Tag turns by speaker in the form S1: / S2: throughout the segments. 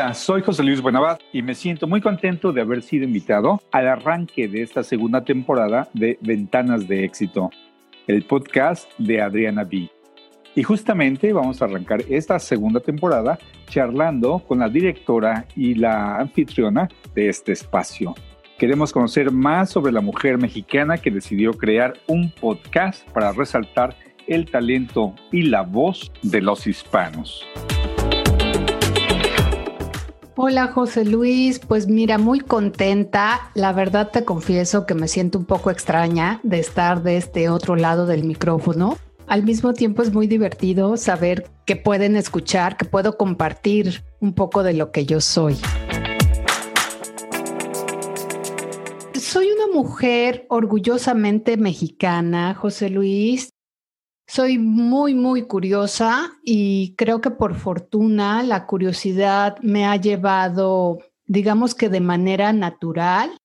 S1: Hola, soy José Luis Buenabad y me siento muy contento de haber sido invitado al arranque de esta segunda temporada de Ventanas de Éxito, el podcast de Adriana B. Y justamente vamos a arrancar esta segunda temporada charlando con la directora y la anfitriona de este espacio. Queremos conocer más sobre la mujer mexicana que decidió crear un podcast para resaltar el talento y la voz de los hispanos.
S2: Hola José Luis, pues mira, muy contenta. La verdad te confieso que me siento un poco extraña de estar de este otro lado del micrófono. Al mismo tiempo es muy divertido saber que pueden escuchar, que puedo compartir un poco de lo que yo soy. Soy una mujer orgullosamente mexicana, José Luis. Soy muy, muy curiosa y creo que por fortuna la curiosidad me ha llevado, digamos que de manera natural,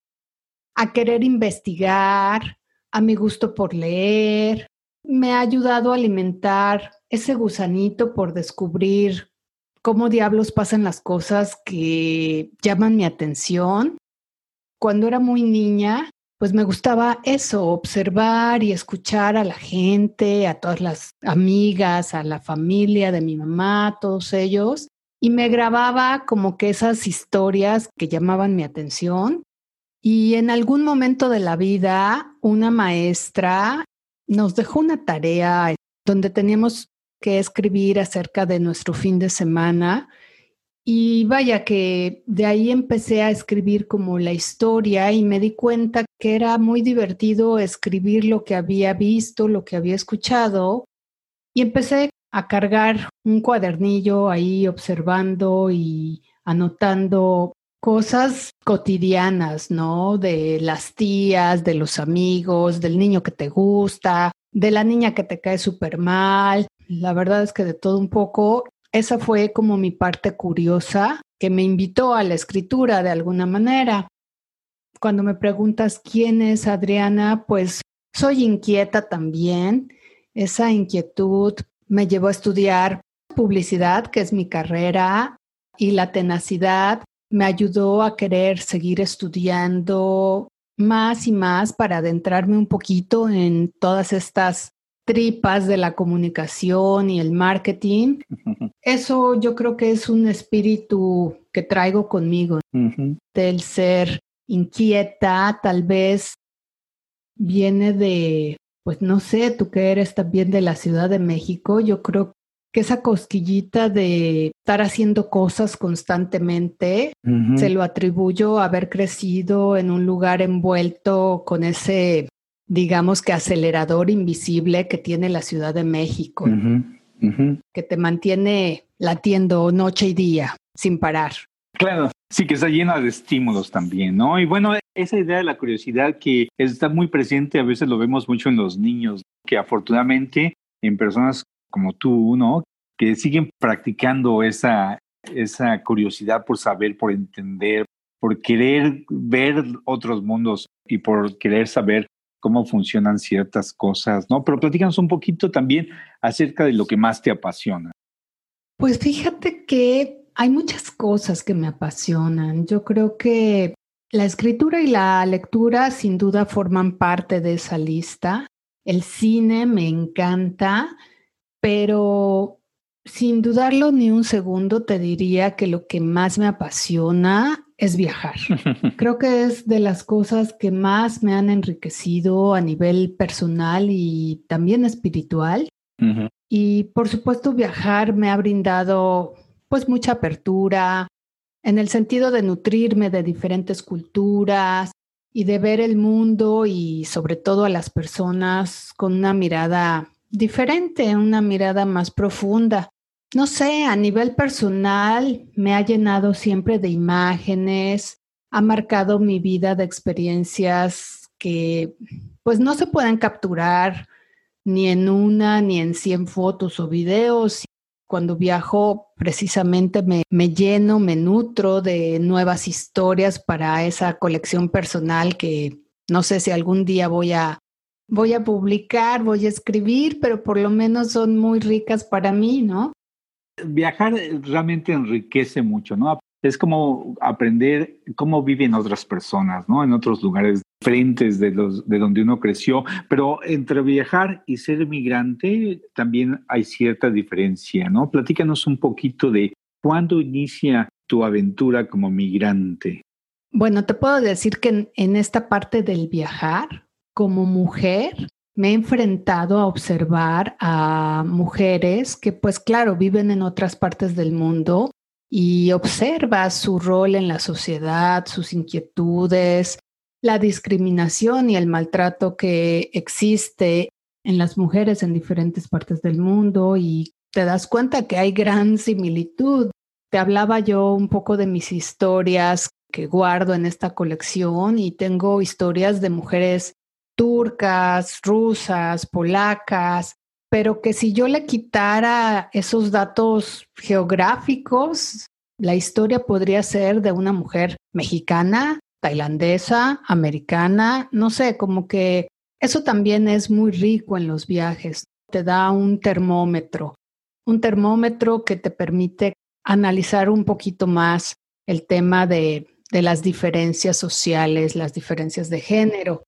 S2: a querer investigar, a mi gusto por leer. Me ha ayudado a alimentar ese gusanito por descubrir cómo diablos pasan las cosas que llaman mi atención. Cuando era muy niña, pues me gustaba eso, observar y escuchar a la gente, a todas las amigas, a la familia de mi mamá, todos ellos, y me grababa como que esas historias que llamaban mi atención. Y en algún momento de la vida, una maestra nos dejó una tarea donde teníamos que escribir acerca de nuestro fin de semana y vaya que de ahí empecé a escribir como la historia y me di cuenta que era muy divertido escribir lo que había visto, lo que había escuchado. Y empecé a cargar un cuadernillo ahí observando y anotando cosas cotidianas, ¿no? De las tías, de los amigos, del niño que te gusta, de la niña que te cae súper mal. La verdad es que de todo un poco esa fue como mi parte curiosa que me invitó a la escritura de alguna manera. Cuando me preguntas quién es Adriana, pues soy inquieta también. Esa inquietud me llevó a estudiar publicidad, que es mi carrera, y la tenacidad me ayudó a querer seguir estudiando más y más para adentrarme un poquito en todas estas tripas de la comunicación y el marketing. Eso yo creo que es un espíritu que traigo conmigo, del ser inquieta, tal vez viene de, pues no sé, tú que eres también de la Ciudad de México, yo creo que esa cosquillita de estar haciendo cosas constantemente, se lo atribuyo a haber crecido en un lugar envuelto con ese digamos que acelerador invisible que tiene la Ciudad de México, que te mantiene latiendo noche y día sin parar.
S1: Claro, sí, que está llena de estímulos también, ¿no? Y bueno, esa idea de la curiosidad que está muy presente, a veces lo vemos mucho en los niños, que afortunadamente en personas como tú, ¿no? Que siguen practicando esa, esa curiosidad por saber, por entender, por querer ver otros mundos y por querer saber cómo funcionan ciertas cosas, ¿no? Pero platícanos un poquito también acerca de lo que más te apasiona.
S2: Pues fíjate que hay muchas cosas que me apasionan. Yo creo que la escritura y la lectura sin duda forman parte de esa lista. El cine me encanta, pero sin dudarlo ni un segundo te diría que lo que más me apasiona es viajar. Creo que es de las cosas que más me han enriquecido a nivel personal y también espiritual. Y por supuesto viajar me ha brindado pues mucha apertura en el sentido de nutrirme de diferentes culturas y de ver el mundo y sobre todo a las personas con una mirada diferente, una mirada más profunda no sé, a nivel personal me ha llenado siempre de imágenes, ha marcado mi vida de experiencias que pues no se pueden capturar ni en una ni en cien fotos o videos. Cuando viajo precisamente me, me lleno, me nutro de nuevas historias para esa colección personal que no sé si algún día voy a voy a publicar, voy a escribir, pero por lo menos son muy ricas para mí, ¿no?
S1: Viajar realmente enriquece mucho, ¿no? es como aprender cómo viven otras personas, ¿no? En otros lugares diferentes de, los, de donde uno creció. Pero entre viajar y ser migrante también hay cierta diferencia, ¿no? Platícanos un poquito de cuándo inicia tu aventura como migrante.
S2: Bueno, te puedo decir que en esta parte del viajar, como mujer, me he enfrentado a observar a mujeres que, pues claro, viven en otras partes del mundo y observa su rol en la sociedad, sus inquietudes, la discriminación y el maltrato que existe en las mujeres en diferentes partes del mundo y te das cuenta que hay gran similitud. Te hablaba yo un poco de mis historias que guardo en esta colección y tengo historias de mujeres turcas, rusas, polacas, pero que si yo le quitara esos datos geográficos, la historia podría ser de una mujer mexicana, tailandesa, americana, no sé, como que eso también es muy rico en los viajes. Te da un termómetro, un termómetro que te permite analizar un poquito más el tema de, de las diferencias sociales, las diferencias de género.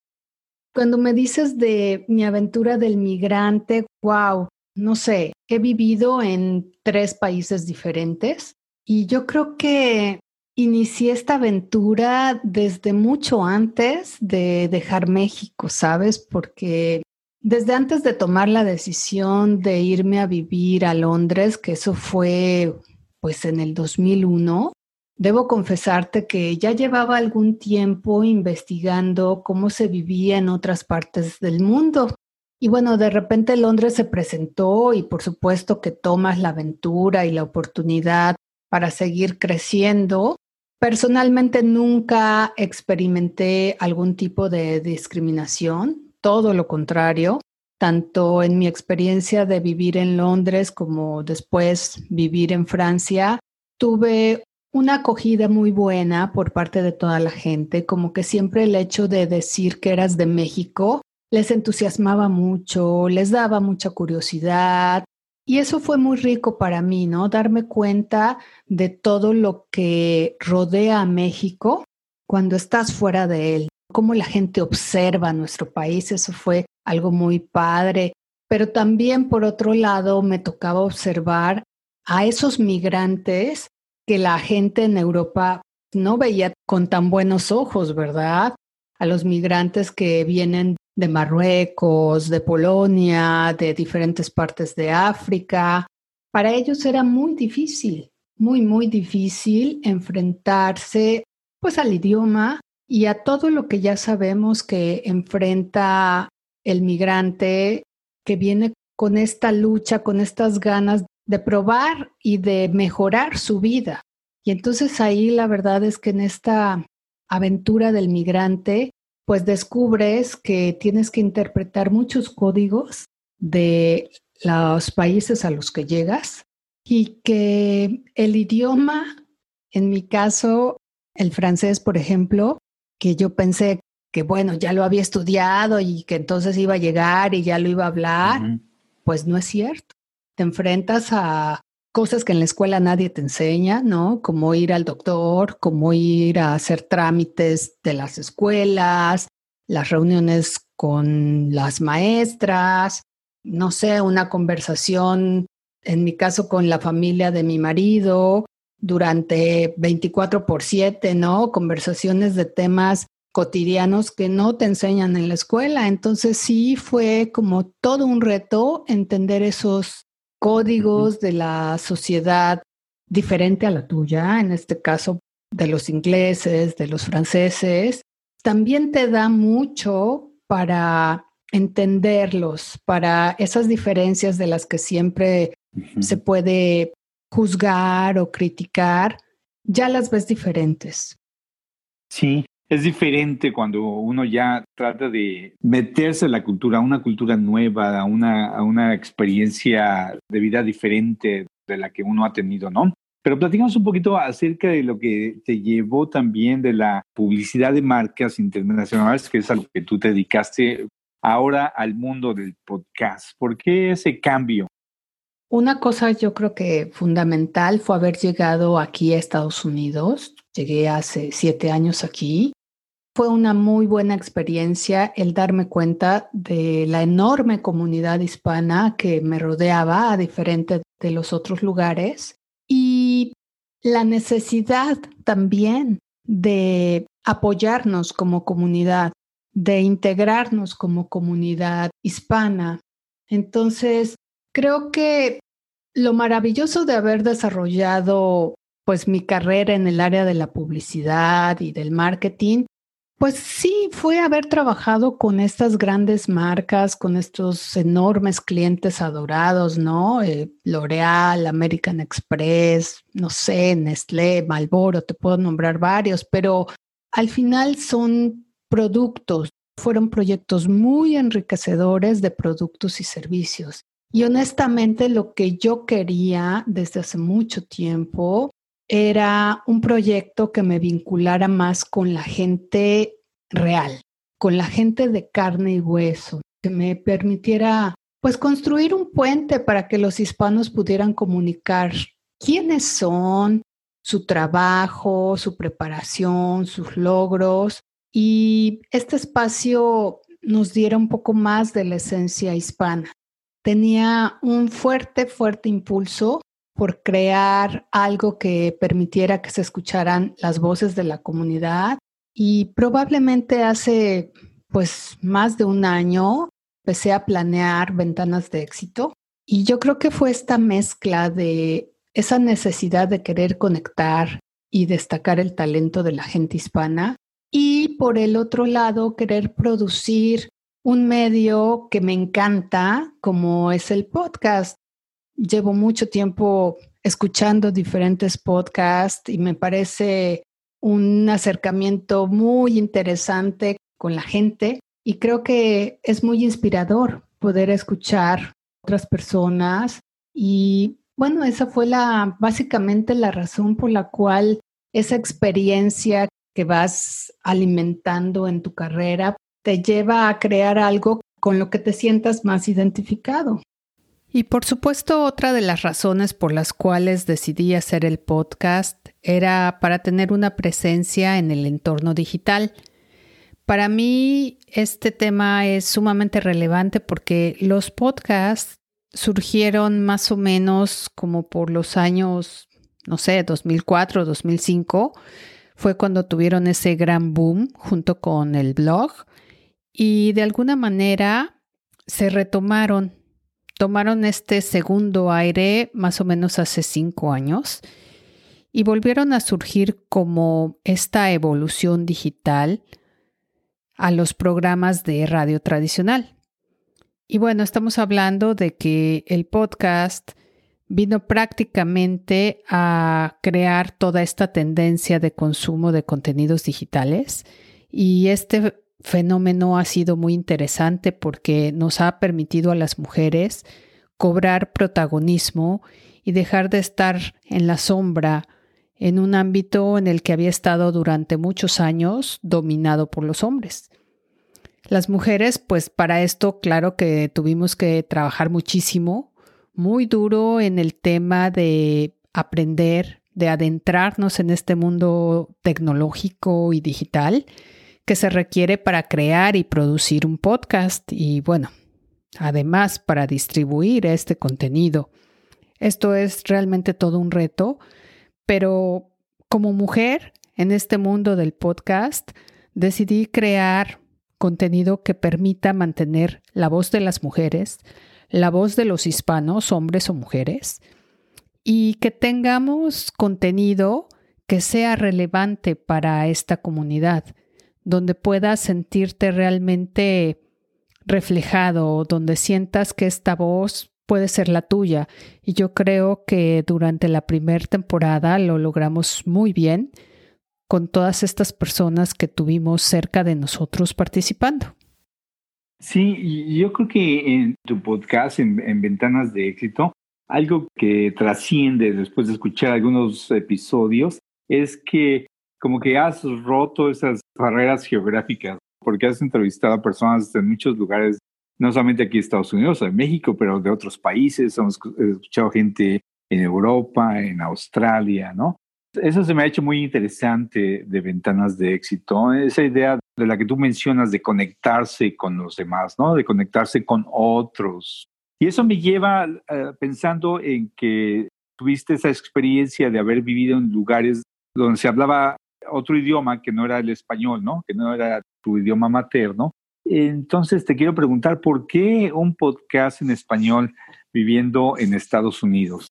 S2: Cuando me dices de mi aventura del migrante, wow, no sé, he vivido en tres países diferentes y yo creo que inicié esta aventura desde mucho antes de dejar México, ¿sabes? Porque desde antes de tomar la decisión de irme a vivir a Londres, que eso fue pues en el 2001, Debo confesarte que ya llevaba algún tiempo investigando cómo se vivía en otras partes del mundo. Y bueno, de repente Londres se presentó y por supuesto que tomas la aventura y la oportunidad para seguir creciendo. Personalmente nunca experimenté algún tipo de discriminación, todo lo contrario, tanto en mi experiencia de vivir en Londres como después vivir en Francia, tuve una acogida muy buena por parte de toda la gente, como que siempre el hecho de decir que eras de México les entusiasmaba mucho, les daba mucha curiosidad. Y eso fue muy rico para mí, ¿no? Darme cuenta de todo lo que rodea a México cuando estás fuera de él, cómo la gente observa nuestro país, eso fue algo muy padre. Pero también, por otro lado, me tocaba observar a esos migrantes que la gente en Europa no veía con tan buenos ojos, ¿verdad? A los migrantes que vienen de Marruecos, de Polonia, de diferentes partes de África. Para ellos era muy difícil, muy, muy difícil enfrentarse pues al idioma y a todo lo que ya sabemos que enfrenta el migrante que viene con esta lucha, con estas ganas de probar y de mejorar su vida. Y entonces ahí la verdad es que en esta aventura del migrante, pues descubres que tienes que interpretar muchos códigos de los países a los que llegas y que el idioma, en mi caso, el francés, por ejemplo, que yo pensé que bueno, ya lo había estudiado y que entonces iba a llegar y ya lo iba a hablar, pues no es cierto te enfrentas a cosas que en la escuela nadie te enseña, ¿no? Como ir al doctor, como ir a hacer trámites de las escuelas, las reuniones con las maestras, no sé, una conversación, en mi caso con la familia de mi marido, durante 24 por 7, ¿no? Conversaciones de temas cotidianos que no te enseñan en la escuela. Entonces sí fue como todo un reto entender esos códigos de la sociedad diferente a la tuya, en este caso de los ingleses, de los franceses, también te da mucho para entenderlos, para esas diferencias de las que siempre se puede juzgar o criticar, ya las ves diferentes.
S1: Sí, es diferente cuando uno ya trata de meterse en la cultura, a una cultura nueva, a una, a una experiencia de vida diferente de la que uno ha tenido, ¿no? Pero platicamos un poquito acerca de lo que te llevó también de la publicidad de marcas internacionales, que es algo que tú te dedicaste ahora al mundo del podcast. ¿Por qué ese cambio?
S2: Una cosa yo creo que fundamental fue haber llegado aquí a Estados Unidos. Llegué hace siete años aquí. Fue una muy buena experiencia el darme cuenta de la enorme comunidad hispana que me rodeaba a diferente de los otros lugares y la necesidad también de apoyarnos como comunidad, de integrarnos como comunidad hispana. Entonces, creo que lo maravilloso de haber desarrollado pues mi carrera en el área de la publicidad y del marketing pues sí, fue haber trabajado con estas grandes marcas, con estos enormes clientes adorados, ¿no? Eh, L'Oreal, American Express, no sé, Nestlé, Malboro, te puedo nombrar varios, pero al final son productos, fueron proyectos muy enriquecedores de productos y servicios. Y honestamente lo que yo quería desde hace mucho tiempo era un proyecto que me vinculara más con la gente real, con la gente de carne y hueso, que me permitiera pues construir un puente para que los hispanos pudieran comunicar quiénes son, su trabajo, su preparación, sus logros y este espacio nos diera un poco más de la esencia hispana. Tenía un fuerte, fuerte impulso por crear algo que permitiera que se escucharan las voces de la comunidad. Y probablemente hace pues más de un año empecé a planear ventanas de éxito. Y yo creo que fue esta mezcla de esa necesidad de querer conectar y destacar el talento de la gente hispana y por el otro lado querer producir un medio que me encanta como es el podcast llevo mucho tiempo escuchando diferentes podcasts y me parece un acercamiento muy interesante con la gente y creo que es muy inspirador poder escuchar otras personas y bueno, esa fue la básicamente la razón por la cual esa experiencia que vas alimentando en tu carrera te lleva a crear algo con lo que te sientas más identificado.
S3: Y por supuesto, otra de las razones por las cuales decidí hacer el podcast era para tener una presencia en el entorno digital. Para mí este tema es sumamente relevante porque los podcasts surgieron más o menos como por los años, no sé, 2004, 2005. Fue cuando tuvieron ese gran boom junto con el blog y de alguna manera se retomaron tomaron este segundo aire más o menos hace cinco años y volvieron a surgir como esta evolución digital a los programas de radio tradicional. Y bueno, estamos hablando de que el podcast vino prácticamente a crear toda esta tendencia de consumo de contenidos digitales y este fenómeno ha sido muy interesante porque nos ha permitido a las mujeres cobrar protagonismo y dejar de estar en la sombra en un ámbito en el que había estado durante muchos años dominado por los hombres. Las mujeres, pues para esto, claro que tuvimos que trabajar muchísimo, muy duro en el tema de aprender, de adentrarnos en este mundo tecnológico y digital que se requiere para crear y producir un podcast y bueno, además para distribuir este contenido. Esto es realmente todo un reto, pero como mujer en este mundo del podcast, decidí crear contenido que permita mantener la voz de las mujeres, la voz de los hispanos, hombres o mujeres, y que tengamos contenido que sea relevante para esta comunidad donde puedas sentirte realmente reflejado, donde sientas que esta voz puede ser la tuya. Y yo creo que durante la primera temporada lo logramos muy bien con todas estas personas que tuvimos cerca de nosotros participando.
S1: Sí, yo creo que en tu podcast, en, en Ventanas de Éxito, algo que trasciende después de escuchar algunos episodios es que como que has roto esas barreras geográficas, porque has entrevistado a personas en muchos lugares no solamente aquí en Estados Unidos, en México, pero de otros países. Hemos escuchado gente en Europa, en Australia, ¿no? Eso se me ha hecho muy interesante de ventanas de éxito, esa idea de la que tú mencionas de conectarse con los demás, ¿no? De conectarse con otros. Y eso me lleva eh, pensando en que tuviste esa experiencia de haber vivido en lugares donde se hablaba otro idioma que no era el español, ¿no? Que no era tu idioma materno. Entonces te quiero preguntar, ¿por qué un podcast en español viviendo en Estados Unidos?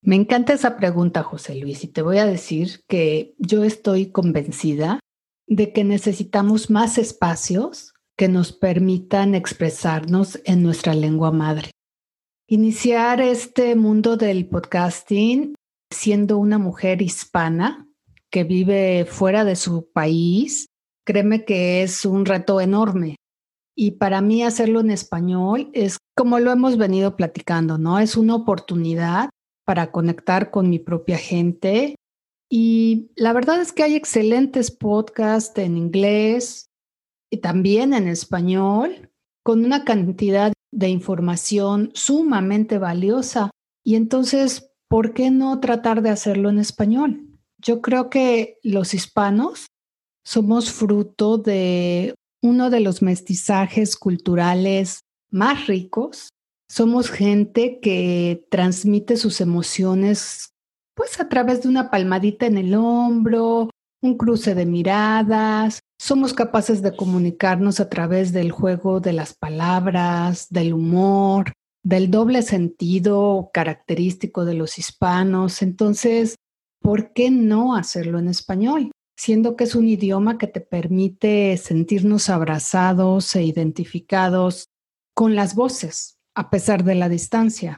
S2: Me encanta esa pregunta, José Luis, y te voy a decir que yo estoy convencida de que necesitamos más espacios que nos permitan expresarnos en nuestra lengua madre. Iniciar este mundo del podcasting siendo una mujer hispana que vive fuera de su país, créeme que es un reto enorme. Y para mí hacerlo en español es como lo hemos venido platicando, ¿no? Es una oportunidad para conectar con mi propia gente. Y la verdad es que hay excelentes podcasts en inglés y también en español, con una cantidad de información sumamente valiosa. Y entonces, ¿por qué no tratar de hacerlo en español? Yo creo que los hispanos somos fruto de uno de los mestizajes culturales más ricos somos gente que transmite sus emociones pues a través de una palmadita en el hombro, un cruce de miradas. Somos capaces de comunicarnos a través del juego de las palabras, del humor, del doble sentido característico de los hispanos. Entonces, ¿por qué no hacerlo en español? Siendo que es un idioma que te permite sentirnos abrazados e identificados con las voces, a pesar de la distancia.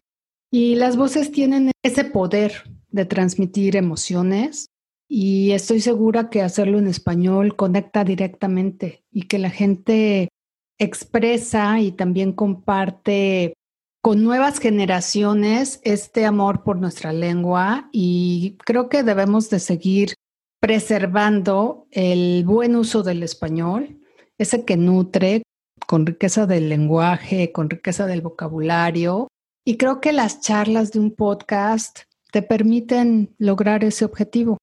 S2: Y las voces tienen ese poder de transmitir emociones y estoy segura que hacerlo en español conecta directamente y que la gente expresa y también comparte con nuevas generaciones este amor por nuestra lengua y creo que debemos de seguir preservando el buen uso del español, ese que nutre, con riqueza del lenguaje, con riqueza del vocabulario. Y creo que las charlas de un podcast te permiten lograr ese objetivo.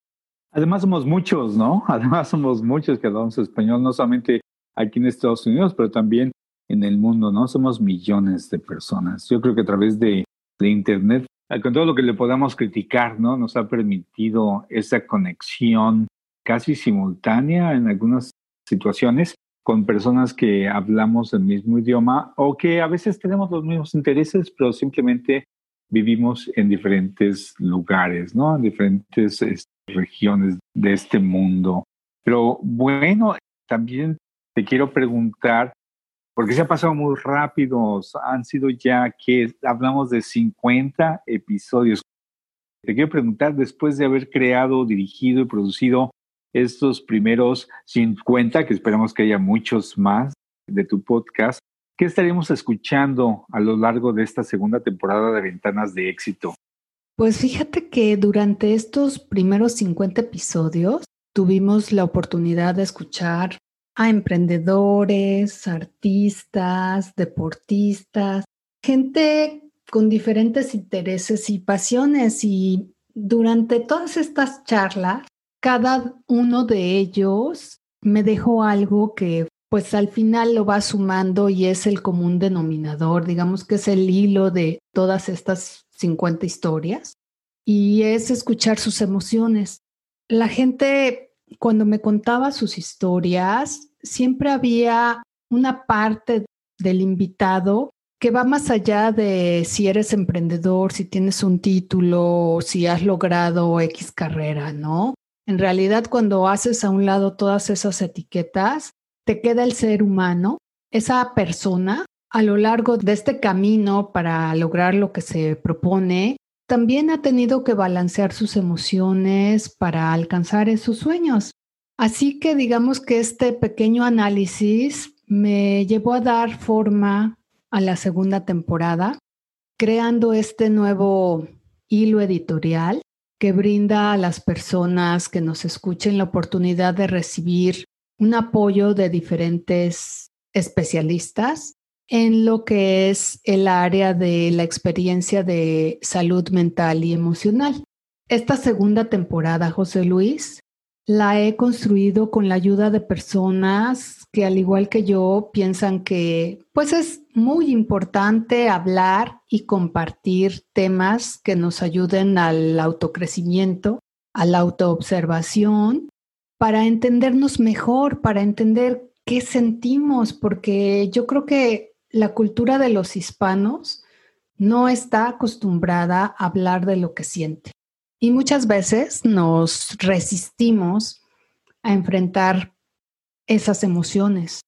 S1: Además somos muchos, ¿no? Además somos muchos que hablamos español, no solamente aquí en Estados Unidos, pero también en el mundo, ¿no? Somos millones de personas. Yo creo que a través de, de Internet, con todo lo que le podamos criticar, ¿no? Nos ha permitido esa conexión casi simultánea en algunas situaciones con personas que hablamos el mismo idioma o que a veces tenemos los mismos intereses, pero simplemente vivimos en diferentes lugares, ¿no? En diferentes este, regiones de este mundo. Pero bueno, también te quiero preguntar, porque se ha pasado muy rápido, han sido ya que hablamos de 50 episodios. Te quiero preguntar, después de haber creado, dirigido y producido estos primeros 50, que esperamos que haya muchos más de tu podcast, ¿qué estaremos escuchando a lo largo de esta segunda temporada de Ventanas de Éxito?
S2: Pues fíjate que durante estos primeros 50 episodios tuvimos la oportunidad de escuchar a emprendedores, artistas, deportistas, gente con diferentes intereses y pasiones. Y durante todas estas charlas cada uno de ellos me dejó algo que pues al final lo va sumando y es el común denominador, digamos que es el hilo de todas estas 50 historias y es escuchar sus emociones. La gente cuando me contaba sus historias, siempre había una parte del invitado que va más allá de si eres emprendedor, si tienes un título, si has logrado X carrera, ¿no? En realidad, cuando haces a un lado todas esas etiquetas, te queda el ser humano, esa persona a lo largo de este camino para lograr lo que se propone, también ha tenido que balancear sus emociones para alcanzar esos sueños. Así que digamos que este pequeño análisis me llevó a dar forma a la segunda temporada, creando este nuevo hilo editorial que brinda a las personas que nos escuchen la oportunidad de recibir un apoyo de diferentes especialistas en lo que es el área de la experiencia de salud mental y emocional. Esta segunda temporada, José Luis, la he construido con la ayuda de personas que al igual que yo piensan que pues es muy importante hablar y compartir temas que nos ayuden al autocrecimiento, a la autoobservación, para entendernos mejor, para entender qué sentimos, porque yo creo que la cultura de los hispanos no está acostumbrada a hablar de lo que siente. Y muchas veces nos resistimos a enfrentar esas emociones.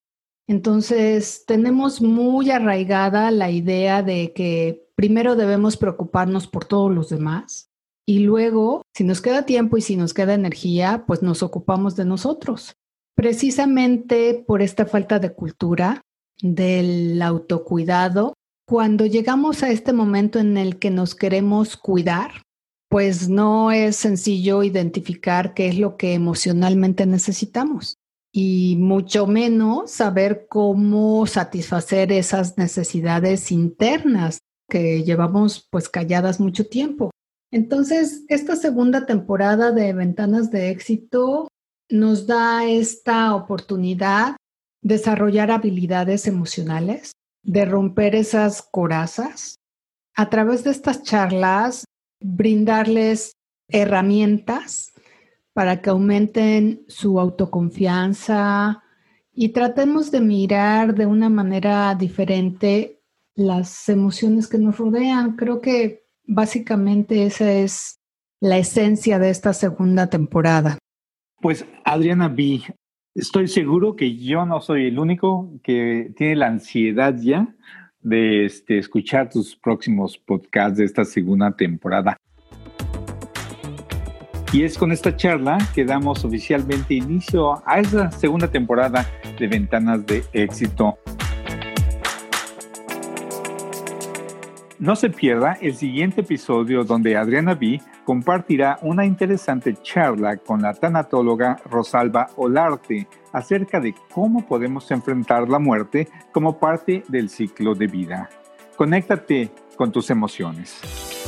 S2: Entonces, tenemos muy arraigada la idea de que primero debemos preocuparnos por todos los demás y luego, si nos queda tiempo y si nos queda energía, pues nos ocupamos de nosotros. Precisamente por esta falta de cultura del autocuidado, cuando llegamos a este momento en el que nos queremos cuidar, pues no es sencillo identificar qué es lo que emocionalmente necesitamos y mucho menos saber cómo satisfacer esas necesidades internas que llevamos pues calladas mucho tiempo. Entonces, esta segunda temporada de Ventanas de Éxito nos da esta oportunidad desarrollar habilidades emocionales, de romper esas corazas. A través de estas charlas brindarles herramientas para que aumenten su autoconfianza y tratemos de mirar de una manera diferente las emociones que nos rodean. Creo que básicamente esa es la esencia de esta segunda temporada.
S1: Pues Adriana B, estoy seguro que yo no soy el único que tiene la ansiedad ya de este, escuchar tus próximos podcasts de esta segunda temporada. Y es con esta charla que damos oficialmente inicio a esta segunda temporada de Ventanas de Éxito. No se pierda el siguiente episodio donde Adriana B compartirá una interesante charla con la tanatóloga Rosalba Olarte acerca de cómo podemos enfrentar la muerte como parte del ciclo de vida. Conéctate con tus emociones.